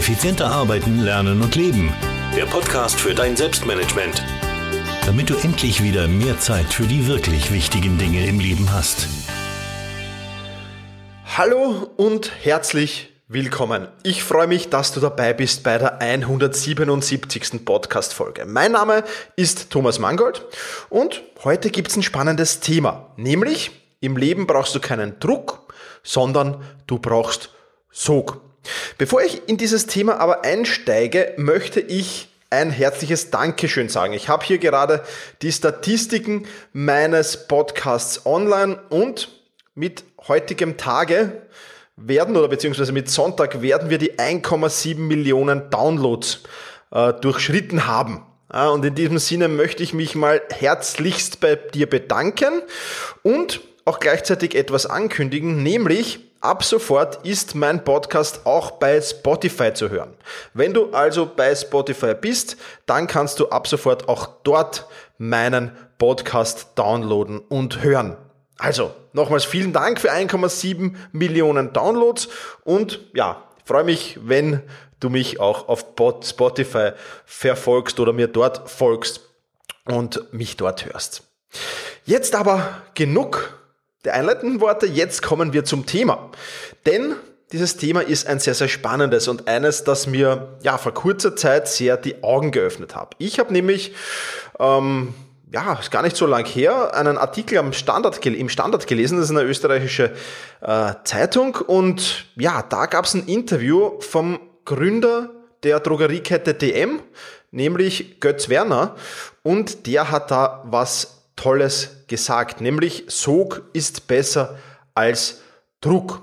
Effizienter arbeiten, lernen und leben. Der Podcast für dein Selbstmanagement. Damit du endlich wieder mehr Zeit für die wirklich wichtigen Dinge im Leben hast. Hallo und herzlich willkommen. Ich freue mich, dass du dabei bist bei der 177. Podcast-Folge. Mein Name ist Thomas Mangold und heute gibt es ein spannendes Thema, nämlich im Leben brauchst du keinen Druck, sondern du brauchst Sog. Bevor ich in dieses Thema aber einsteige, möchte ich ein herzliches Dankeschön sagen. Ich habe hier gerade die Statistiken meines Podcasts online und mit heutigem Tage werden oder beziehungsweise mit Sonntag werden wir die 1,7 Millionen Downloads äh, durchschritten haben. Ja, und in diesem Sinne möchte ich mich mal herzlichst bei dir bedanken und auch gleichzeitig etwas ankündigen, nämlich Ab sofort ist mein Podcast auch bei Spotify zu hören. Wenn du also bei Spotify bist, dann kannst du ab sofort auch dort meinen Podcast downloaden und hören. Also, nochmals vielen Dank für 1,7 Millionen Downloads und ja, freue mich, wenn du mich auch auf Spotify verfolgst oder mir dort folgst und mich dort hörst. Jetzt aber genug der einleitenden Worte. Jetzt kommen wir zum Thema. Denn dieses Thema ist ein sehr, sehr spannendes und eines, das mir ja vor kurzer Zeit sehr die Augen geöffnet hat. Ich habe nämlich, ähm, ja, ist gar nicht so lang her, einen Artikel am Standard, im Standard gelesen, das ist eine österreichische äh, Zeitung und ja, da gab es ein Interview vom Gründer der Drogeriekette DM, nämlich Götz Werner und der hat da was Tolles gesagt, nämlich Sog ist besser als Druck.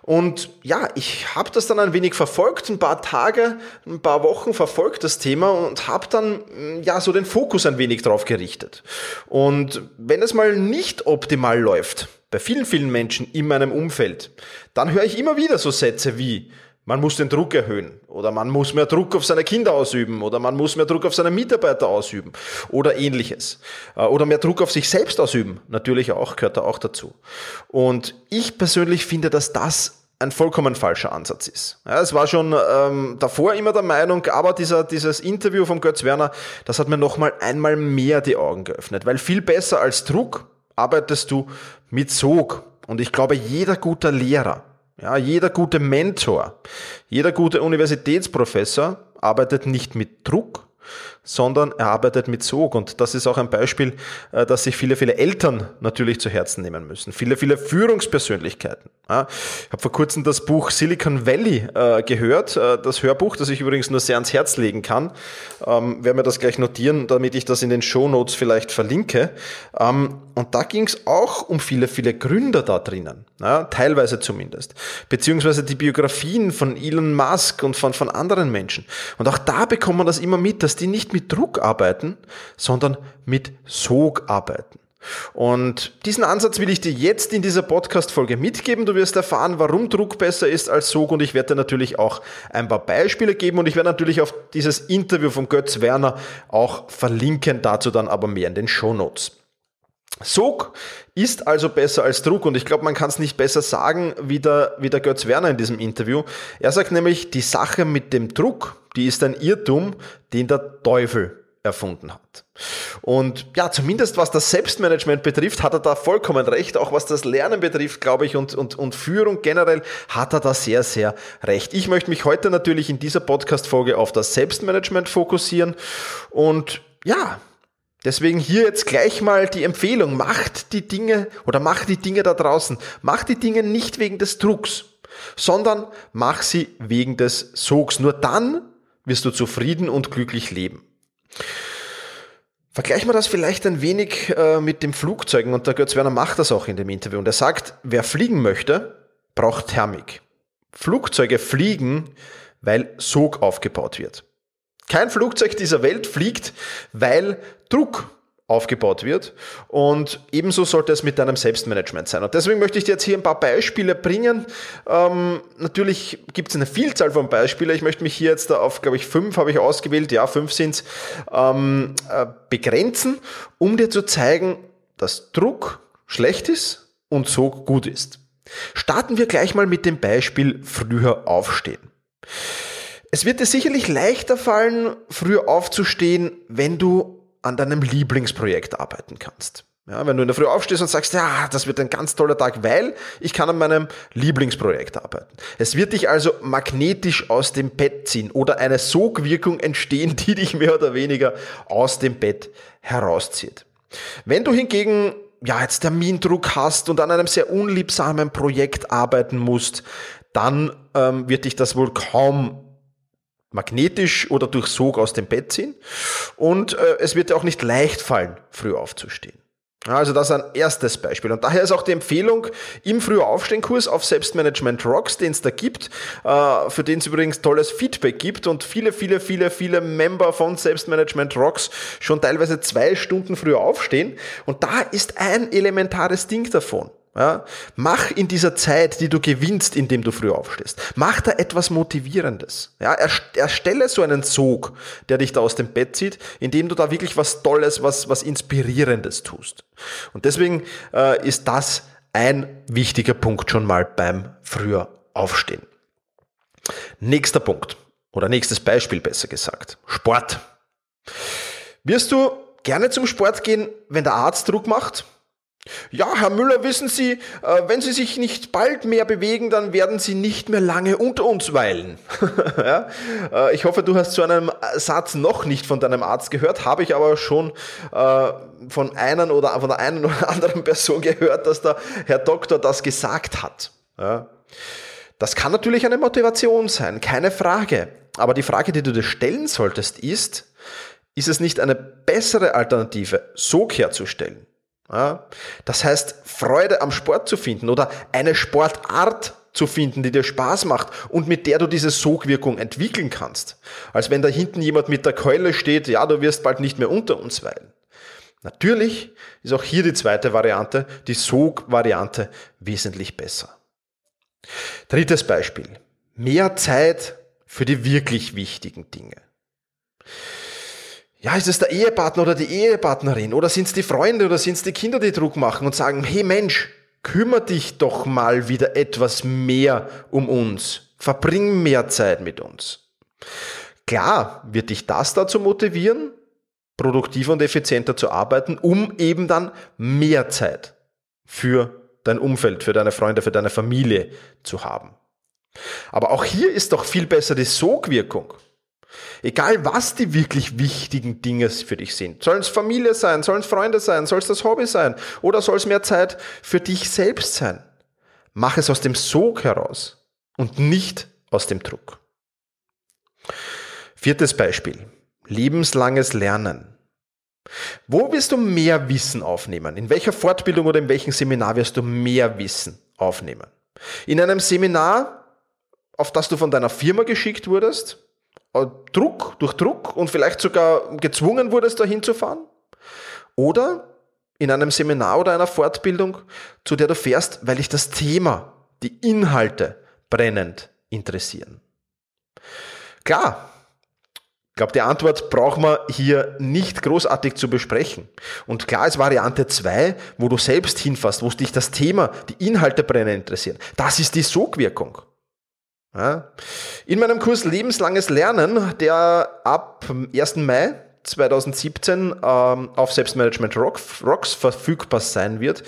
Und ja, ich habe das dann ein wenig verfolgt, ein paar Tage, ein paar Wochen verfolgt das Thema und habe dann mm, ja so den Fokus ein wenig drauf gerichtet. Und wenn es mal nicht optimal läuft, bei vielen, vielen Menschen in meinem Umfeld, dann höre ich immer wieder so Sätze wie, man muss den Druck erhöhen oder man muss mehr Druck auf seine Kinder ausüben oder man muss mehr Druck auf seine Mitarbeiter ausüben oder ähnliches. Äh, oder mehr Druck auf sich selbst ausüben, natürlich auch, gehört da auch dazu. Und ich persönlich finde, dass das ein vollkommen falscher Ansatz ist. Ja, es war schon ähm, davor immer der Meinung, aber dieser, dieses Interview von Götz Werner, das hat mir nochmal einmal mehr die Augen geöffnet, weil viel besser als Druck arbeitest du mit Sog. Und ich glaube, jeder guter Lehrer, ja, jeder gute Mentor, jeder gute Universitätsprofessor arbeitet nicht mit Druck, sondern er arbeitet mit Sog. Und das ist auch ein Beispiel, äh, das sich viele, viele Eltern natürlich zu Herzen nehmen müssen. Viele, viele Führungspersönlichkeiten. Ich habe vor kurzem das Buch Silicon Valley äh, gehört, äh, das Hörbuch, das ich übrigens nur sehr ans Herz legen kann. Ähm, werde mir das gleich notieren, damit ich das in den Show Notes vielleicht verlinke. Ähm, und da ging es auch um viele, viele Gründer da drinnen, teilweise zumindest. Beziehungsweise die Biografien von Elon Musk und von, von anderen Menschen. Und auch da bekommt man das immer mit, dass die nicht mit Druck arbeiten, sondern mit Sog arbeiten. Und diesen Ansatz will ich dir jetzt in dieser Podcast-Folge mitgeben. Du wirst erfahren, warum Druck besser ist als Sog und ich werde dir natürlich auch ein paar Beispiele geben und ich werde natürlich auf dieses Interview von Götz Werner auch verlinken, dazu dann aber mehr in den Show Notes. Sog ist also besser als Druck und ich glaube, man kann es nicht besser sagen wie der, wie der Götz Werner in diesem Interview. Er sagt nämlich, die Sache mit dem Druck, die ist ein Irrtum, den der Teufel erfunden hat. Und ja, zumindest was das Selbstmanagement betrifft, hat er da vollkommen recht. Auch was das Lernen betrifft, glaube ich, und, und, und Führung generell, hat er da sehr, sehr recht. Ich möchte mich heute natürlich in dieser Podcast-Folge auf das Selbstmanagement fokussieren und ja, Deswegen hier jetzt gleich mal die Empfehlung, macht die Dinge oder macht die Dinge da draußen, macht die Dinge nicht wegen des Drucks, sondern mach sie wegen des Sogs. Nur dann wirst du zufrieden und glücklich leben. Vergleichen wir das vielleicht ein wenig äh, mit dem Flugzeugen und der Götz Werner macht das auch in dem Interview und er sagt, wer fliegen möchte, braucht Thermik. Flugzeuge fliegen, weil Sog aufgebaut wird. Kein Flugzeug dieser Welt fliegt, weil Druck aufgebaut wird. Und ebenso sollte es mit deinem Selbstmanagement sein. Und deswegen möchte ich dir jetzt hier ein paar Beispiele bringen. Ähm, natürlich gibt es eine Vielzahl von Beispielen. Ich möchte mich hier jetzt auf, glaube ich, fünf habe ich ausgewählt, ja, fünf sind ähm, äh, begrenzen, um dir zu zeigen, dass Druck schlecht ist und so gut ist. Starten wir gleich mal mit dem Beispiel früher aufstehen. Es wird dir sicherlich leichter fallen, früher aufzustehen, wenn du an deinem Lieblingsprojekt arbeiten kannst. Ja, wenn du in der Früh aufstehst und sagst, ja, das wird ein ganz toller Tag, weil ich kann an meinem Lieblingsprojekt arbeiten. Es wird dich also magnetisch aus dem Bett ziehen oder eine Sogwirkung entstehen, die dich mehr oder weniger aus dem Bett herauszieht. Wenn du hingegen ja, jetzt Termindruck hast und an einem sehr unliebsamen Projekt arbeiten musst, dann ähm, wird dich das wohl kaum magnetisch oder durch Sog aus dem Bett ziehen und äh, es wird dir auch nicht leicht fallen, früh aufzustehen. Also das ist ein erstes Beispiel. Und daher ist auch die Empfehlung im Früher Aufstehen-Kurs auf Selbstmanagement Rocks, den es da gibt, äh, für den es übrigens tolles Feedback gibt und viele, viele, viele, viele Member von Selbstmanagement Rocks schon teilweise zwei Stunden früher aufstehen. Und da ist ein elementares Ding davon. Ja, mach in dieser Zeit, die du gewinnst, indem du früh aufstehst, mach da etwas Motivierendes. Ja, erstelle so einen Sog, der dich da aus dem Bett zieht, indem du da wirklich was Tolles, was, was Inspirierendes tust. Und deswegen äh, ist das ein wichtiger Punkt schon mal beim früher Aufstehen. Nächster Punkt oder nächstes Beispiel besser gesagt. Sport. Wirst du gerne zum Sport gehen, wenn der Arzt Druck macht? Ja, Herr Müller, wissen Sie, äh, wenn Sie sich nicht bald mehr bewegen, dann werden Sie nicht mehr lange unter uns weilen. ja? Äh, ich hoffe, du hast zu einem Satz noch nicht von deinem Arzt gehört, habe ich aber schon äh, von einer oder von der einen oder anderen Person gehört, dass der Herr Doktor das gesagt hat. Ja? Das kann natürlich eine Motivation sein, keine Frage. Aber die Frage, die du dir stellen solltest, ist, ist es nicht eine bessere Alternative, Sog herzustellen? Ja? Das heißt, Freude am Sport zu finden oder eine Sportart zu finden, die dir Spaß macht und mit der du diese Sogwirkung entwickeln kannst. Als wenn da hinten jemand mit der Keule steht, ja, du wirst bald nicht mehr unter uns weilen. Natürlich ist auch hier die zweite Variante, die Sog-Variante, wesentlich besser. Drittes Beispiel. Mehr Zeit für die wirklich wichtigen Dinge. Ja, ist es der Ehepartner oder die Ehepartnerin oder sind es die Freunde oder sind es die Kinder, die Druck machen und sagen, hey Mensch, kümmere dich doch mal wieder etwas mehr um uns. Verbring mehr Zeit mit uns. Klar wird dich das dazu motivieren, produktiver und effizienter zu arbeiten, um eben dann mehr Zeit für dein Umfeld, für deine Freunde, für deine Familie zu haben. Aber auch hier ist doch viel besser die Sogwirkung. Egal was die wirklich wichtigen Dinge für dich sind. Sollen es Familie sein, sollen es Freunde sein, soll es das Hobby sein oder soll es mehr Zeit für dich selbst sein? Mach es aus dem Sog heraus und nicht aus dem Druck. Viertes Beispiel. Lebenslanges Lernen. Wo wirst du mehr Wissen aufnehmen? In welcher Fortbildung oder in welchem Seminar wirst du mehr Wissen aufnehmen? In einem Seminar, auf das du von deiner Firma geschickt wurdest? Äh, Druck, durch Druck und vielleicht sogar gezwungen wurdest, da hinzufahren? Oder in einem Seminar oder einer Fortbildung, zu der du fährst, weil dich das Thema, die Inhalte brennend interessieren? Klar, ich glaube, die Antwort braucht man hier nicht großartig zu besprechen. Und klar ist Variante 2, wo du selbst hinfasst, wo dich das Thema, die Inhalte brennend interessieren. Das ist die Sogwirkung. In meinem Kurs Lebenslanges Lernen, der ab 1. Mai 2017 ähm, auf Selbstmanagement Rocks verfügbar sein wird,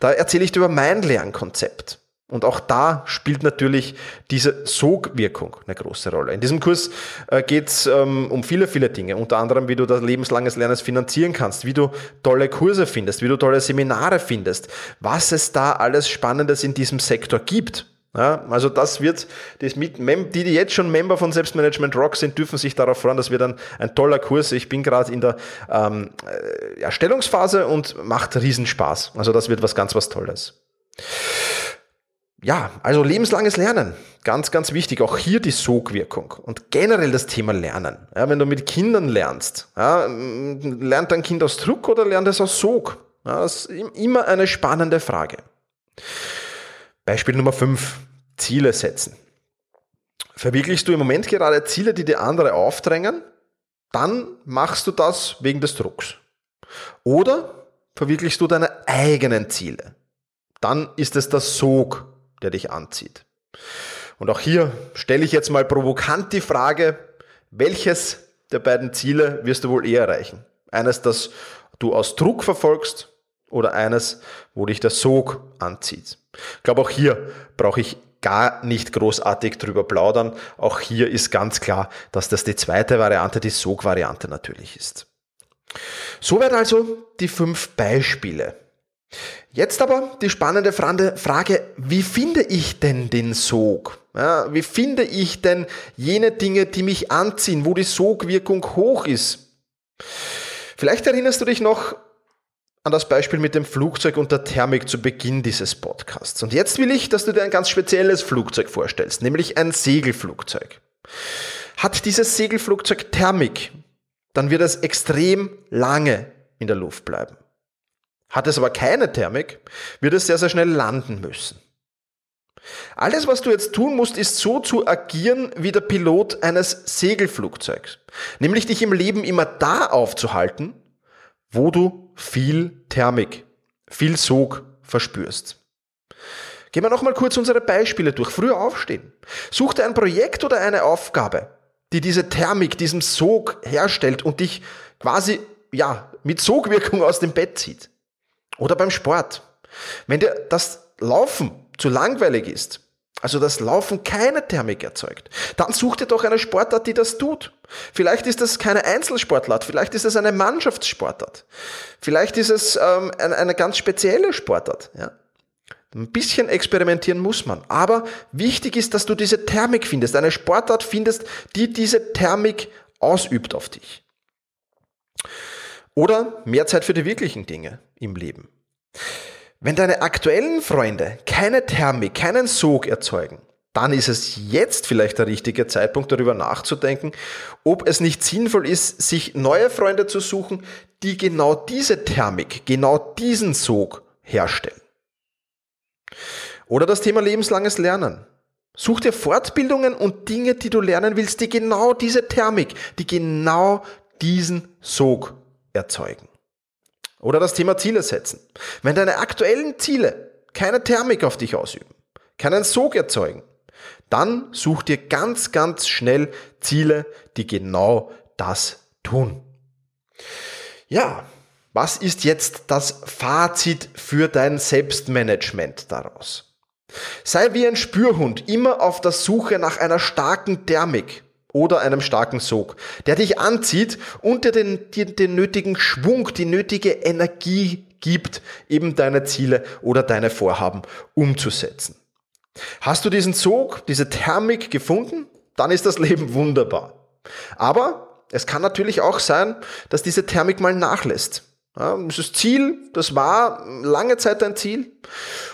da erzähle ich dir über mein Lernkonzept. Und auch da spielt natürlich diese Sogwirkung eine große Rolle. In diesem Kurs äh, geht es ähm, um viele, viele Dinge, unter anderem, wie du das lebenslanges Lernen finanzieren kannst, wie du tolle Kurse findest, wie du tolle Seminare findest, was es da alles Spannendes in diesem Sektor gibt. Ja, also das wird, das mit, die, die jetzt schon Member von Selbstmanagement Rock sind, dürfen sich darauf freuen. Das wird ein, ein toller Kurs. Ich bin gerade in der ähm, äh, Erstellungsphase und macht Riesenspaß. Also das wird was ganz was Tolles. Ja, also lebenslanges Lernen. Ganz, ganz wichtig. Auch hier die Sogwirkung und generell das Thema Lernen. Ja, wenn du mit Kindern lernst, ja, lernt dein Kind aus Druck oder lernt es aus Sog? Ja, das ist immer eine spannende Frage. Beispiel Nummer 5. Ziele setzen. Verwirklichst du im Moment gerade Ziele, die dir andere aufdrängen, dann machst du das wegen des Drucks. Oder verwirklichst du deine eigenen Ziele. Dann ist es der Sog, der dich anzieht. Und auch hier stelle ich jetzt mal provokant die Frage, welches der beiden Ziele wirst du wohl eher erreichen? Eines, das du aus Druck verfolgst oder eines, wo dich der Sog anzieht. Ich glaube, auch hier brauche ich gar nicht großartig drüber plaudern. Auch hier ist ganz klar, dass das die zweite Variante, die Sog-Variante natürlich ist. Soweit also die fünf Beispiele. Jetzt aber die spannende Frage, wie finde ich denn den Sog? Ja, wie finde ich denn jene Dinge, die mich anziehen, wo die Sogwirkung hoch ist? Vielleicht erinnerst du dich noch an das Beispiel mit dem Flugzeug und der Thermik zu Beginn dieses Podcasts. Und jetzt will ich, dass du dir ein ganz spezielles Flugzeug vorstellst, nämlich ein Segelflugzeug. Hat dieses Segelflugzeug Thermik, dann wird es extrem lange in der Luft bleiben. Hat es aber keine Thermik, wird es sehr, sehr schnell landen müssen. Alles, was du jetzt tun musst, ist so zu agieren wie der Pilot eines Segelflugzeugs. Nämlich dich im Leben immer da aufzuhalten, wo du viel Thermik, viel Sog verspürst. Gehen wir nochmal kurz unsere Beispiele durch. Früher aufstehen. Such dir ein Projekt oder eine Aufgabe, die diese Thermik, diesem Sog herstellt und dich quasi, ja, mit Sogwirkung aus dem Bett zieht. Oder beim Sport. Wenn dir das Laufen zu langweilig ist, also das Laufen keine Thermik erzeugt, dann such dir doch eine Sportart, die das tut. Vielleicht ist das keine Einzelsportart, vielleicht ist es eine Mannschaftssportart, vielleicht ist es ähm, eine, eine ganz spezielle Sportart. Ja? Ein bisschen experimentieren muss man, aber wichtig ist, dass du diese Thermik findest, eine Sportart findest, die diese Thermik ausübt auf dich. Oder mehr Zeit für die wirklichen Dinge im Leben. Wenn deine aktuellen Freunde keine Thermik, keinen Sog erzeugen, dann ist es jetzt vielleicht der richtige Zeitpunkt, darüber nachzudenken, ob es nicht sinnvoll ist, sich neue Freunde zu suchen, die genau diese Thermik, genau diesen Sog herstellen. Oder das Thema lebenslanges Lernen. Such dir Fortbildungen und Dinge, die du lernen willst, die genau diese Thermik, die genau diesen Sog erzeugen. Oder das Thema Ziele setzen. Wenn deine aktuellen Ziele keine Thermik auf dich ausüben, keinen Sog erzeugen, dann such dir ganz, ganz schnell Ziele, die genau das tun. Ja, was ist jetzt das Fazit für dein Selbstmanagement daraus? Sei wie ein Spürhund immer auf der Suche nach einer starken Thermik oder einem starken Sog, der dich anzieht und dir den, dir den nötigen Schwung, die nötige Energie gibt, eben deine Ziele oder deine Vorhaben umzusetzen. Hast du diesen Sog, diese Thermik gefunden, dann ist das Leben wunderbar. Aber es kann natürlich auch sein, dass diese Thermik mal nachlässt. Ja, das Ziel, das war lange Zeit dein Ziel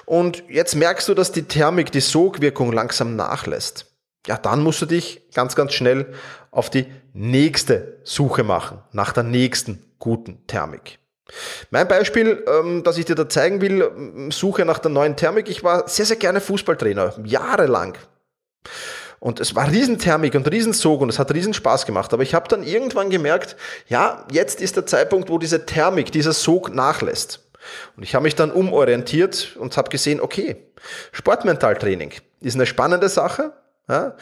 und jetzt merkst du, dass die Thermik, die Sogwirkung langsam nachlässt ja, dann musst du dich ganz, ganz schnell auf die nächste Suche machen, nach der nächsten guten Thermik. Mein Beispiel, ähm, das ich dir da zeigen will, ähm, Suche nach der neuen Thermik. Ich war sehr, sehr gerne Fußballtrainer, jahrelang. Und es war Riesenthermik und Riesensog und es hat riesen Spaß gemacht. Aber ich habe dann irgendwann gemerkt, ja, jetzt ist der Zeitpunkt, wo diese Thermik, dieser Sog nachlässt. Und ich habe mich dann umorientiert und habe gesehen, okay, Sportmentaltraining ist eine spannende Sache, ja,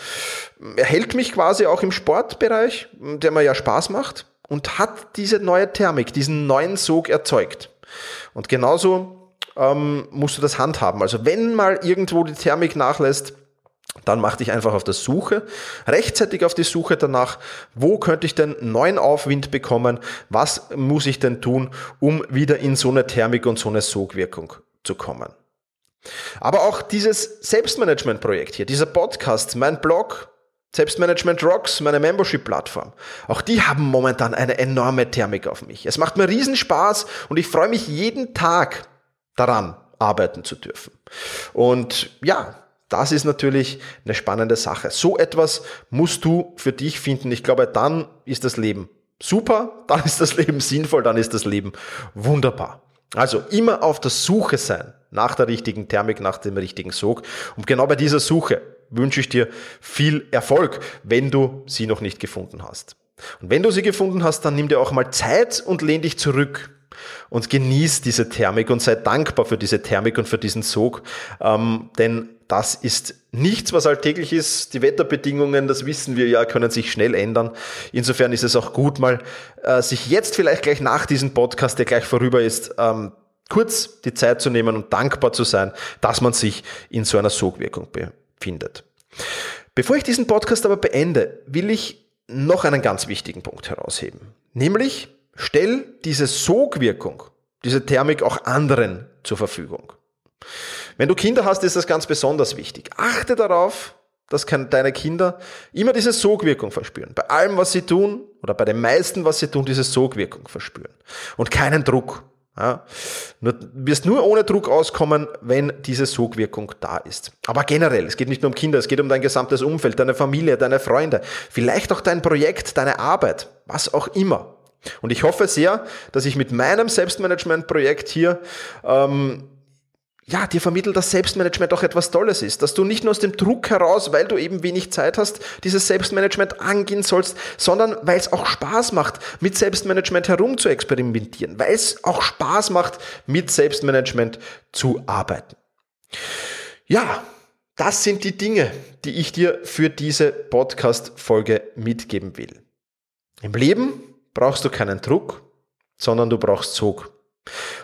er hält mich quasi auch im Sportbereich, der mir ja Spaß macht und hat diese neue Thermik, diesen neuen Sog erzeugt. Und genauso ähm, musst du das handhaben. Also wenn mal irgendwo die Thermik nachlässt, dann mach dich einfach auf der Suche, rechtzeitig auf die Suche danach, wo könnte ich denn neuen Aufwind bekommen, was muss ich denn tun, um wieder in so eine Thermik und so eine Sogwirkung zu kommen. Aber auch dieses Selbstmanagement-Projekt hier, dieser Podcast, mein Blog, Selbstmanagement Rocks, meine Membership-Plattform, auch die haben momentan eine enorme Thermik auf mich. Es macht mir riesen Spaß und ich freue mich jeden Tag daran, arbeiten zu dürfen. Und ja, das ist natürlich eine spannende Sache. So etwas musst du für dich finden. Ich glaube, dann ist das Leben super, dann ist das Leben sinnvoll, dann ist das Leben wunderbar. Also immer auf der Suche sein nach der richtigen Thermik, nach dem richtigen Sog. Und genau bei dieser Suche wünsche ich dir viel Erfolg, wenn du sie noch nicht gefunden hast. Und wenn du sie gefunden hast, dann nimm dir auch mal Zeit und lehn dich zurück. Und genieß diese Thermik und sei dankbar für diese Thermik und für diesen Sog, ähm, denn das ist nichts, was alltäglich ist. Die Wetterbedingungen, das wissen wir ja, können sich schnell ändern. Insofern ist es auch gut, mal äh, sich jetzt vielleicht gleich nach diesem Podcast, der gleich vorüber ist, ähm, kurz die Zeit zu nehmen und dankbar zu sein, dass man sich in so einer Sogwirkung befindet. Bevor ich diesen Podcast aber beende, will ich noch einen ganz wichtigen Punkt herausheben. Nämlich, stell diese Sogwirkung, diese Thermik auch anderen zur Verfügung. Wenn du Kinder hast, ist das ganz besonders wichtig. Achte darauf, dass deine Kinder immer diese Sogwirkung verspüren. Bei allem, was sie tun, oder bei den meisten, was sie tun, diese Sogwirkung verspüren. Und keinen Druck. Ja, du wirst nur ohne Druck auskommen, wenn diese Sogwirkung da ist. Aber generell, es geht nicht nur um Kinder, es geht um dein gesamtes Umfeld, deine Familie, deine Freunde, vielleicht auch dein Projekt, deine Arbeit, was auch immer. Und ich hoffe sehr, dass ich mit meinem Selbstmanagement-Projekt hier ähm, ja, dir vermittelt, dass Selbstmanagement auch etwas Tolles ist, dass du nicht nur aus dem Druck heraus, weil du eben wenig Zeit hast, dieses Selbstmanagement angehen sollst, sondern weil es auch Spaß macht, mit Selbstmanagement herum zu experimentieren, weil es auch Spaß macht, mit Selbstmanagement zu arbeiten. Ja, das sind die Dinge, die ich dir für diese Podcast-Folge mitgeben will. Im Leben brauchst du keinen Druck, sondern du brauchst Zug.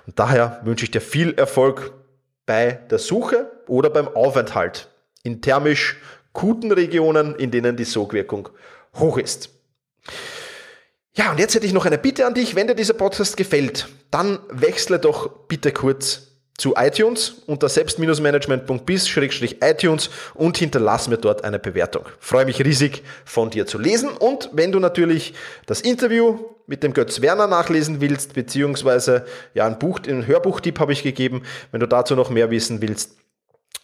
Und daher wünsche ich dir viel Erfolg bei der Suche oder beim Aufenthalt in thermisch guten Regionen, in denen die Sogwirkung hoch ist. Ja, und jetzt hätte ich noch eine Bitte an dich. Wenn dir dieser Podcast gefällt, dann wechsle doch bitte kurz zu iTunes unter selbst-management.bis-iTunes und hinterlass mir dort eine Bewertung. freue mich riesig von dir zu lesen und wenn du natürlich das Interview mit dem Götz Werner nachlesen willst, beziehungsweise ja ein Buch, ein Hörbuchtipp habe ich gegeben, wenn du dazu noch mehr wissen willst,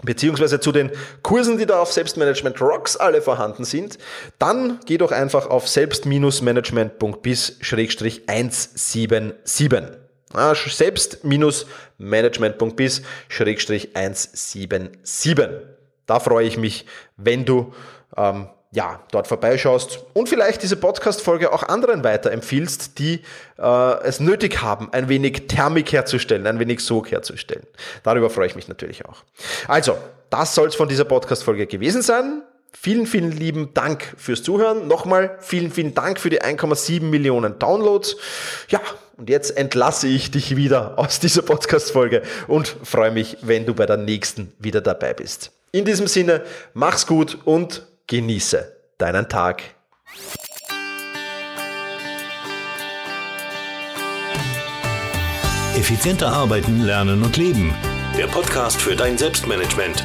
beziehungsweise zu den Kursen, die da auf Selbstmanagement Rocks alle vorhanden sind, dann geh doch einfach auf selbst-management.bis-177 selbst-management.bis-177. Da freue ich mich, wenn du ähm, ja, dort vorbeischaust und vielleicht diese Podcast-Folge auch anderen weiterempfiehlst, die äh, es nötig haben, ein wenig Thermik herzustellen, ein wenig Sog herzustellen. Darüber freue ich mich natürlich auch. Also, das soll es von dieser Podcast-Folge gewesen sein. Vielen, vielen lieben Dank fürs Zuhören. Nochmal vielen, vielen Dank für die 1,7 Millionen Downloads. Ja, und jetzt entlasse ich dich wieder aus dieser Podcast-Folge und freue mich, wenn du bei der nächsten wieder dabei bist. In diesem Sinne, mach's gut und genieße deinen Tag. Effizienter arbeiten, lernen und leben. Der Podcast für dein Selbstmanagement.